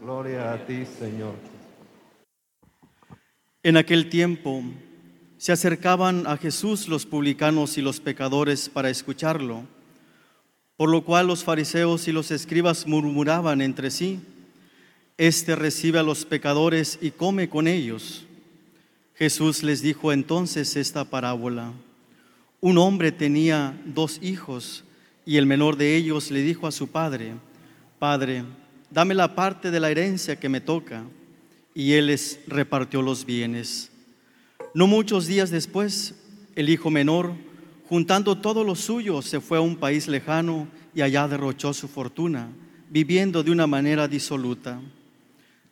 Gloria a ti, Señor. En aquel tiempo se acercaban a Jesús los publicanos y los pecadores para escucharlo, por lo cual los fariseos y los escribas murmuraban entre sí, Este recibe a los pecadores y come con ellos. Jesús les dijo entonces esta parábola. Un hombre tenía dos hijos y el menor de ellos le dijo a su padre, Padre, dame la parte de la herencia que me toca. Y él les repartió los bienes. No muchos días después, el hijo menor, juntando todo lo suyo, se fue a un país lejano y allá derrochó su fortuna, viviendo de una manera disoluta.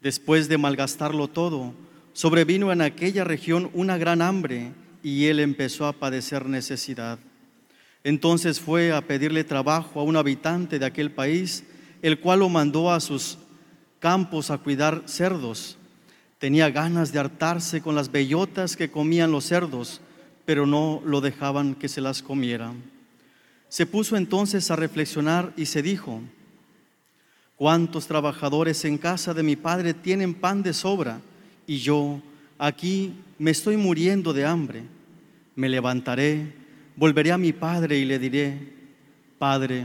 Después de malgastarlo todo, sobrevino en aquella región una gran hambre y él empezó a padecer necesidad. Entonces fue a pedirle trabajo a un habitante de aquel país, el cual lo mandó a sus campos a cuidar cerdos. Tenía ganas de hartarse con las bellotas que comían los cerdos, pero no lo dejaban que se las comiera. Se puso entonces a reflexionar y se dijo, ¿cuántos trabajadores en casa de mi padre tienen pan de sobra y yo aquí me estoy muriendo de hambre? Me levantaré, volveré a mi padre y le diré, Padre,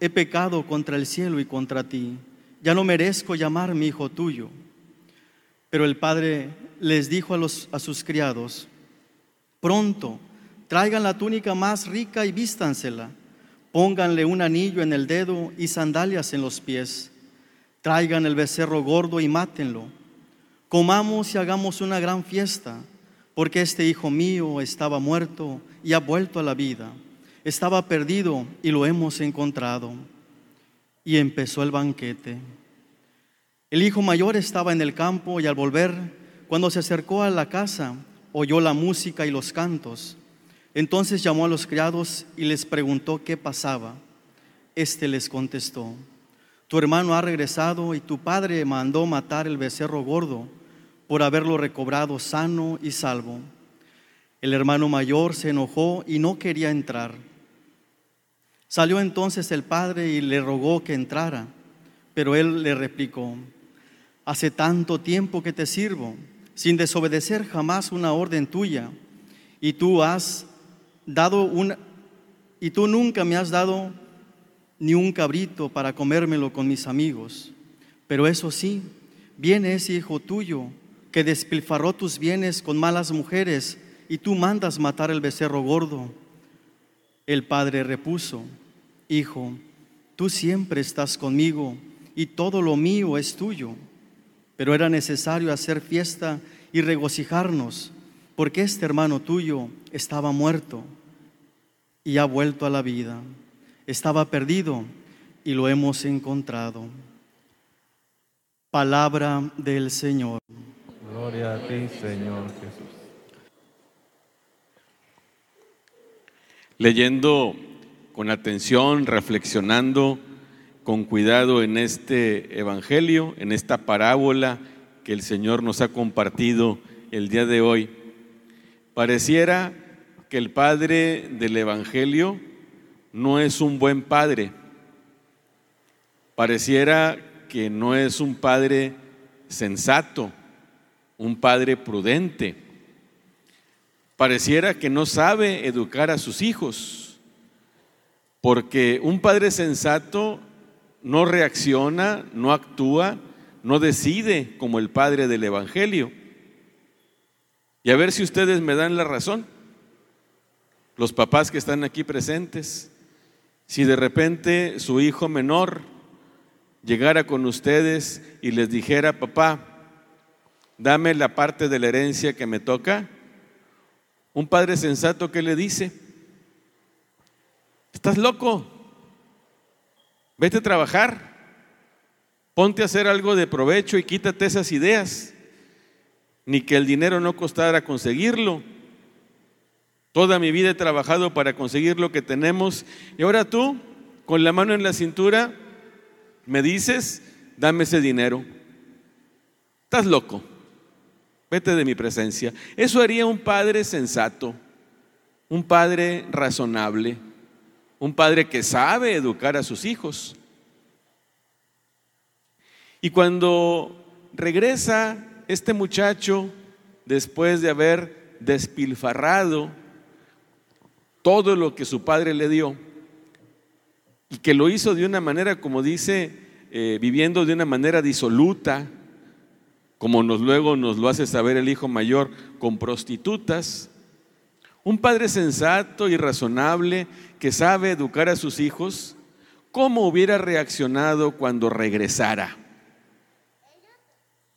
he pecado contra el cielo y contra ti. Ya no merezco llamar mi hijo tuyo. Pero el padre les dijo a, a sus criados, pronto, traigan la túnica más rica y vístansela. Pónganle un anillo en el dedo y sandalias en los pies. Traigan el becerro gordo y mátenlo. Comamos y hagamos una gran fiesta, porque este hijo mío estaba muerto y ha vuelto a la vida. Estaba perdido y lo hemos encontrado. Y empezó el banquete. El hijo mayor estaba en el campo y al volver, cuando se acercó a la casa, oyó la música y los cantos. Entonces llamó a los criados y les preguntó qué pasaba. Este les contestó, tu hermano ha regresado y tu padre mandó matar el becerro gordo por haberlo recobrado sano y salvo. El hermano mayor se enojó y no quería entrar. Salió entonces el padre y le rogó que entrara, pero él le replicó, hace tanto tiempo que te sirvo, sin desobedecer jamás una orden tuya, y tú has dado una, y tú nunca me has dado ni un cabrito para comérmelo con mis amigos. Pero eso sí, viene ese hijo tuyo que despilfarró tus bienes con malas mujeres y tú mandas matar el becerro gordo. El padre repuso, Hijo, tú siempre estás conmigo y todo lo mío es tuyo. Pero era necesario hacer fiesta y regocijarnos, porque este hermano tuyo estaba muerto y ha vuelto a la vida. Estaba perdido y lo hemos encontrado. Palabra del Señor. Gloria a ti, Señor Jesús. Leyendo con atención, reflexionando con cuidado en este Evangelio, en esta parábola que el Señor nos ha compartido el día de hoy, pareciera que el Padre del Evangelio no es un buen Padre. Pareciera que no es un Padre sensato, un Padre prudente. Pareciera que no sabe educar a sus hijos, porque un Padre sensato no reacciona, no actúa no decide como el padre del Evangelio. Y a ver si ustedes me dan la razón, los papás que están aquí presentes, si de repente su hijo menor llegara con ustedes y les dijera, papá, dame la parte de la herencia que me toca, un padre sensato que le dice, estás loco, vete a trabajar, ponte a hacer algo de provecho y quítate esas ideas, ni que el dinero no costara conseguirlo. Toda mi vida he trabajado para conseguir lo que tenemos y ahora tú, con la mano en la cintura, me dices, dame ese dinero. Estás loco. Vete de mi presencia. Eso haría un padre sensato, un padre razonable, un padre que sabe educar a sus hijos. Y cuando regresa este muchacho, después de haber despilfarrado todo lo que su padre le dio, y que lo hizo de una manera, como dice, eh, viviendo de una manera disoluta, como nos luego nos lo hace saber el hijo mayor, con prostitutas. Un padre sensato y razonable que sabe educar a sus hijos, ¿cómo hubiera reaccionado cuando regresara?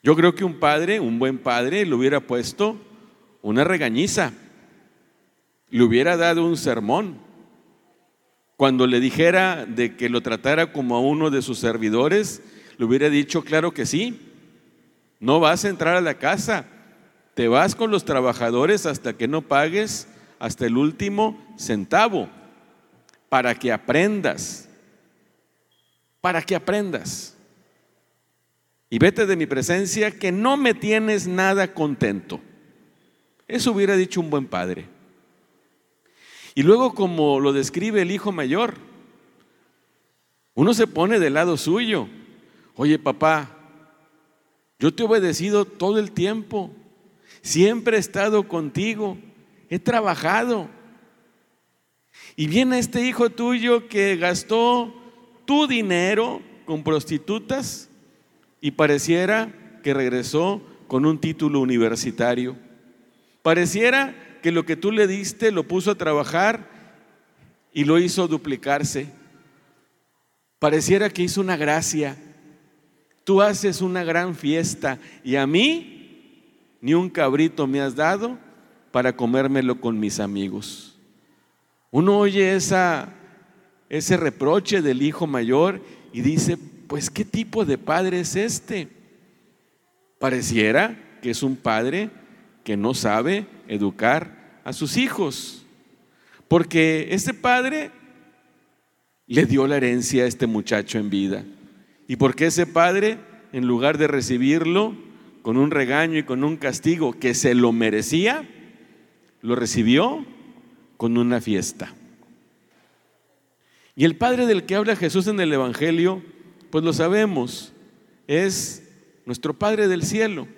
Yo creo que un padre, un buen padre, le hubiera puesto una regañiza, le hubiera dado un sermón. Cuando le dijera de que lo tratara como a uno de sus servidores, le hubiera dicho, claro que sí, no vas a entrar a la casa, te vas con los trabajadores hasta que no pagues hasta el último centavo, para que aprendas, para que aprendas. Y vete de mi presencia que no me tienes nada contento. Eso hubiera dicho un buen padre. Y luego como lo describe el hijo mayor, uno se pone del lado suyo. Oye papá, yo te he obedecido todo el tiempo. Siempre he estado contigo. He trabajado. Y viene este hijo tuyo que gastó tu dinero con prostitutas y pareciera que regresó con un título universitario. Pareciera que lo que tú le diste lo puso a trabajar y lo hizo duplicarse. Pareciera que hizo una gracia Tú haces una gran fiesta y a mí ni un cabrito me has dado para comérmelo con mis amigos. Uno oye ese reproche del hijo mayor y dice, pues ¿qué tipo de padre es este? Pareciera que es un padre que no sabe educar a sus hijos, porque este padre le dio la herencia a este muchacho en vida. ¿Y por qué ese padre, en lugar de recibirlo con un regaño y con un castigo que se lo merecía, lo recibió con una fiesta? Y el Padre del que habla Jesús en el Evangelio, pues lo sabemos, es nuestro Padre del cielo.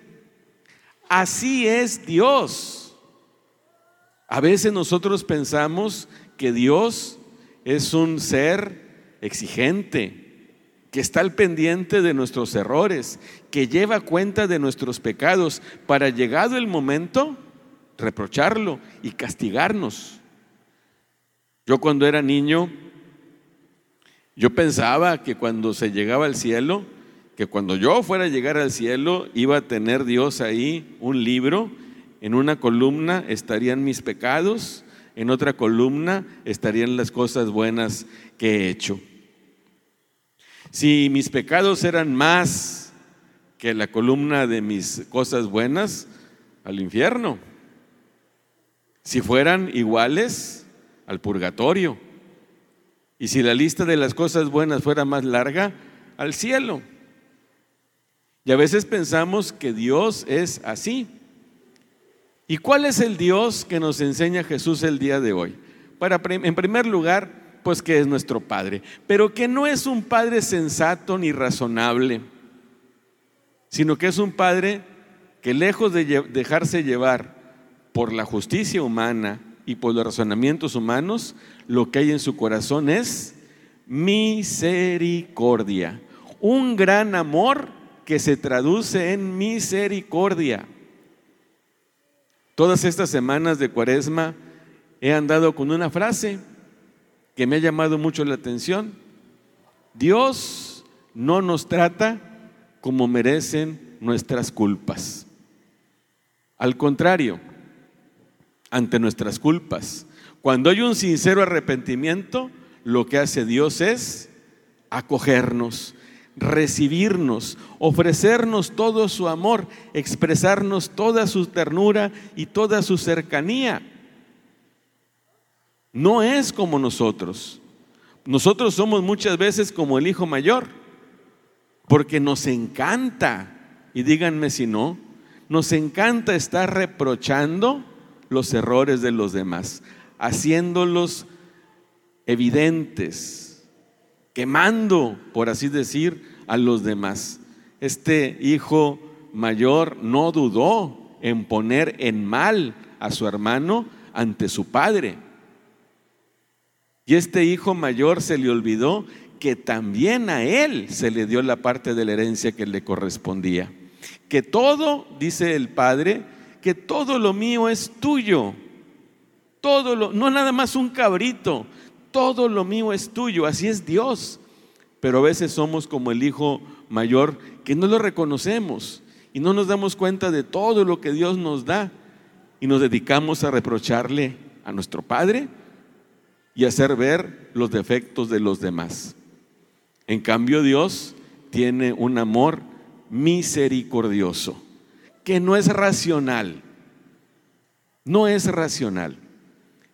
Así es Dios. A veces nosotros pensamos que Dios es un ser exigente, que está al pendiente de nuestros errores, que lleva cuenta de nuestros pecados, para llegado el momento, reprocharlo y castigarnos. Yo cuando era niño, yo pensaba que cuando se llegaba al cielo, que cuando yo fuera a llegar al cielo, iba a tener Dios ahí un libro, en una columna estarían mis pecados, en otra columna estarían las cosas buenas que he hecho. Si mis pecados eran más que la columna de mis cosas buenas, al infierno. Si fueran iguales, al purgatorio. Y si la lista de las cosas buenas fuera más larga, al cielo. Y a veces pensamos que Dios es así. ¿Y cuál es el Dios que nos enseña Jesús el día de hoy? Para, en primer lugar, pues que es nuestro Padre, pero que no es un Padre sensato ni razonable, sino que es un Padre que lejos de dejarse llevar por la justicia humana y por los razonamientos humanos, lo que hay en su corazón es misericordia, un gran amor que se traduce en misericordia. Todas estas semanas de cuaresma he andado con una frase que me ha llamado mucho la atención. Dios no nos trata como merecen nuestras culpas. Al contrario, ante nuestras culpas, cuando hay un sincero arrepentimiento, lo que hace Dios es acogernos, recibirnos, ofrecernos todo su amor, expresarnos toda su ternura y toda su cercanía. No es como nosotros. Nosotros somos muchas veces como el hijo mayor, porque nos encanta, y díganme si no, nos encanta estar reprochando los errores de los demás, haciéndolos evidentes, quemando, por así decir, a los demás. Este hijo mayor no dudó en poner en mal a su hermano ante su padre. Y este hijo mayor se le olvidó que también a él se le dio la parte de la herencia que le correspondía. Que todo, dice el padre, que todo lo mío es tuyo. Todo lo, no nada más un cabrito, todo lo mío es tuyo, así es Dios. Pero a veces somos como el hijo mayor que no lo reconocemos y no nos damos cuenta de todo lo que Dios nos da y nos dedicamos a reprocharle a nuestro Padre y hacer ver los defectos de los demás. En cambio Dios tiene un amor misericordioso, que no es racional, no es racional.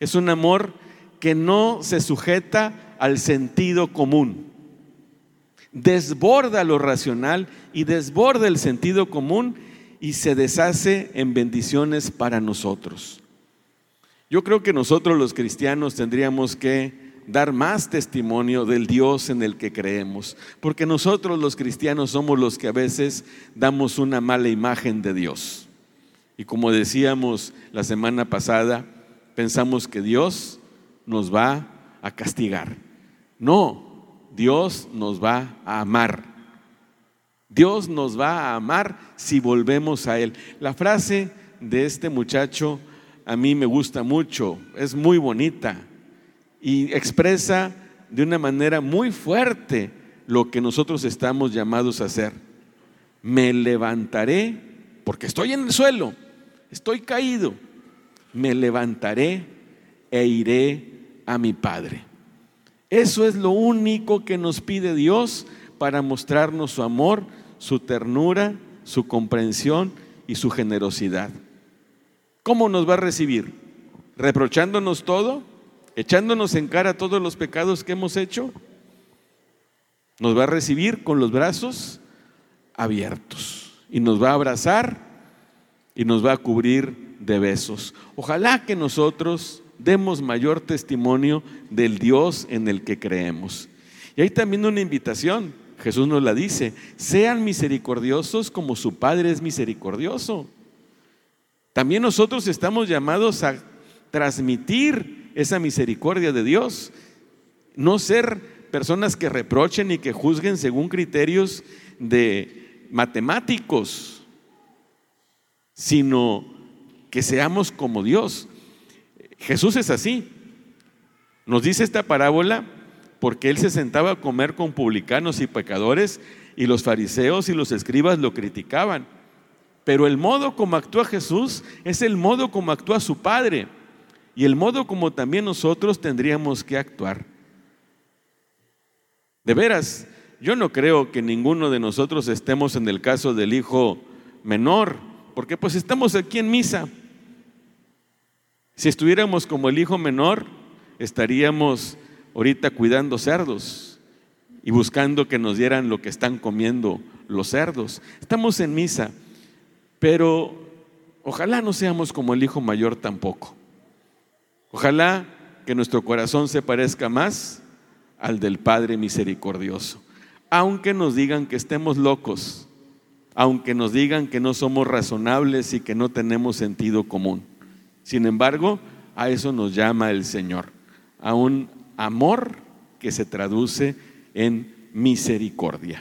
Es un amor que no se sujeta al sentido común. Desborda lo racional y desborda el sentido común y se deshace en bendiciones para nosotros. Yo creo que nosotros los cristianos tendríamos que dar más testimonio del Dios en el que creemos, porque nosotros los cristianos somos los que a veces damos una mala imagen de Dios. Y como decíamos la semana pasada, pensamos que Dios nos va a castigar. No, Dios nos va a amar. Dios nos va a amar si volvemos a Él. La frase de este muchacho a mí me gusta mucho, es muy bonita y expresa de una manera muy fuerte lo que nosotros estamos llamados a hacer. Me levantaré, porque estoy en el suelo, estoy caído, me levantaré e iré a mi Padre. Eso es lo único que nos pide Dios para mostrarnos su amor, su ternura, su comprensión y su generosidad. ¿Cómo nos va a recibir? ¿Reprochándonos todo? ¿Echándonos en cara todos los pecados que hemos hecho? Nos va a recibir con los brazos abiertos y nos va a abrazar y nos va a cubrir de besos. Ojalá que nosotros demos mayor testimonio del Dios en el que creemos. Y hay también una invitación, Jesús nos la dice, sean misericordiosos como su Padre es misericordioso. También nosotros estamos llamados a transmitir esa misericordia de Dios, no ser personas que reprochen y que juzguen según criterios de matemáticos, sino que seamos como Dios. Jesús es así. Nos dice esta parábola porque él se sentaba a comer con publicanos y pecadores y los fariseos y los escribas lo criticaban. Pero el modo como actúa Jesús es el modo como actúa su Padre y el modo como también nosotros tendríamos que actuar. De veras, yo no creo que ninguno de nosotros estemos en el caso del hijo menor, porque pues estamos aquí en misa. Si estuviéramos como el hijo menor, estaríamos ahorita cuidando cerdos y buscando que nos dieran lo que están comiendo los cerdos. Estamos en misa, pero ojalá no seamos como el hijo mayor tampoco. Ojalá que nuestro corazón se parezca más al del Padre misericordioso. Aunque nos digan que estemos locos, aunque nos digan que no somos razonables y que no tenemos sentido común. Sin embargo, a eso nos llama el Señor, a un amor que se traduce en misericordia.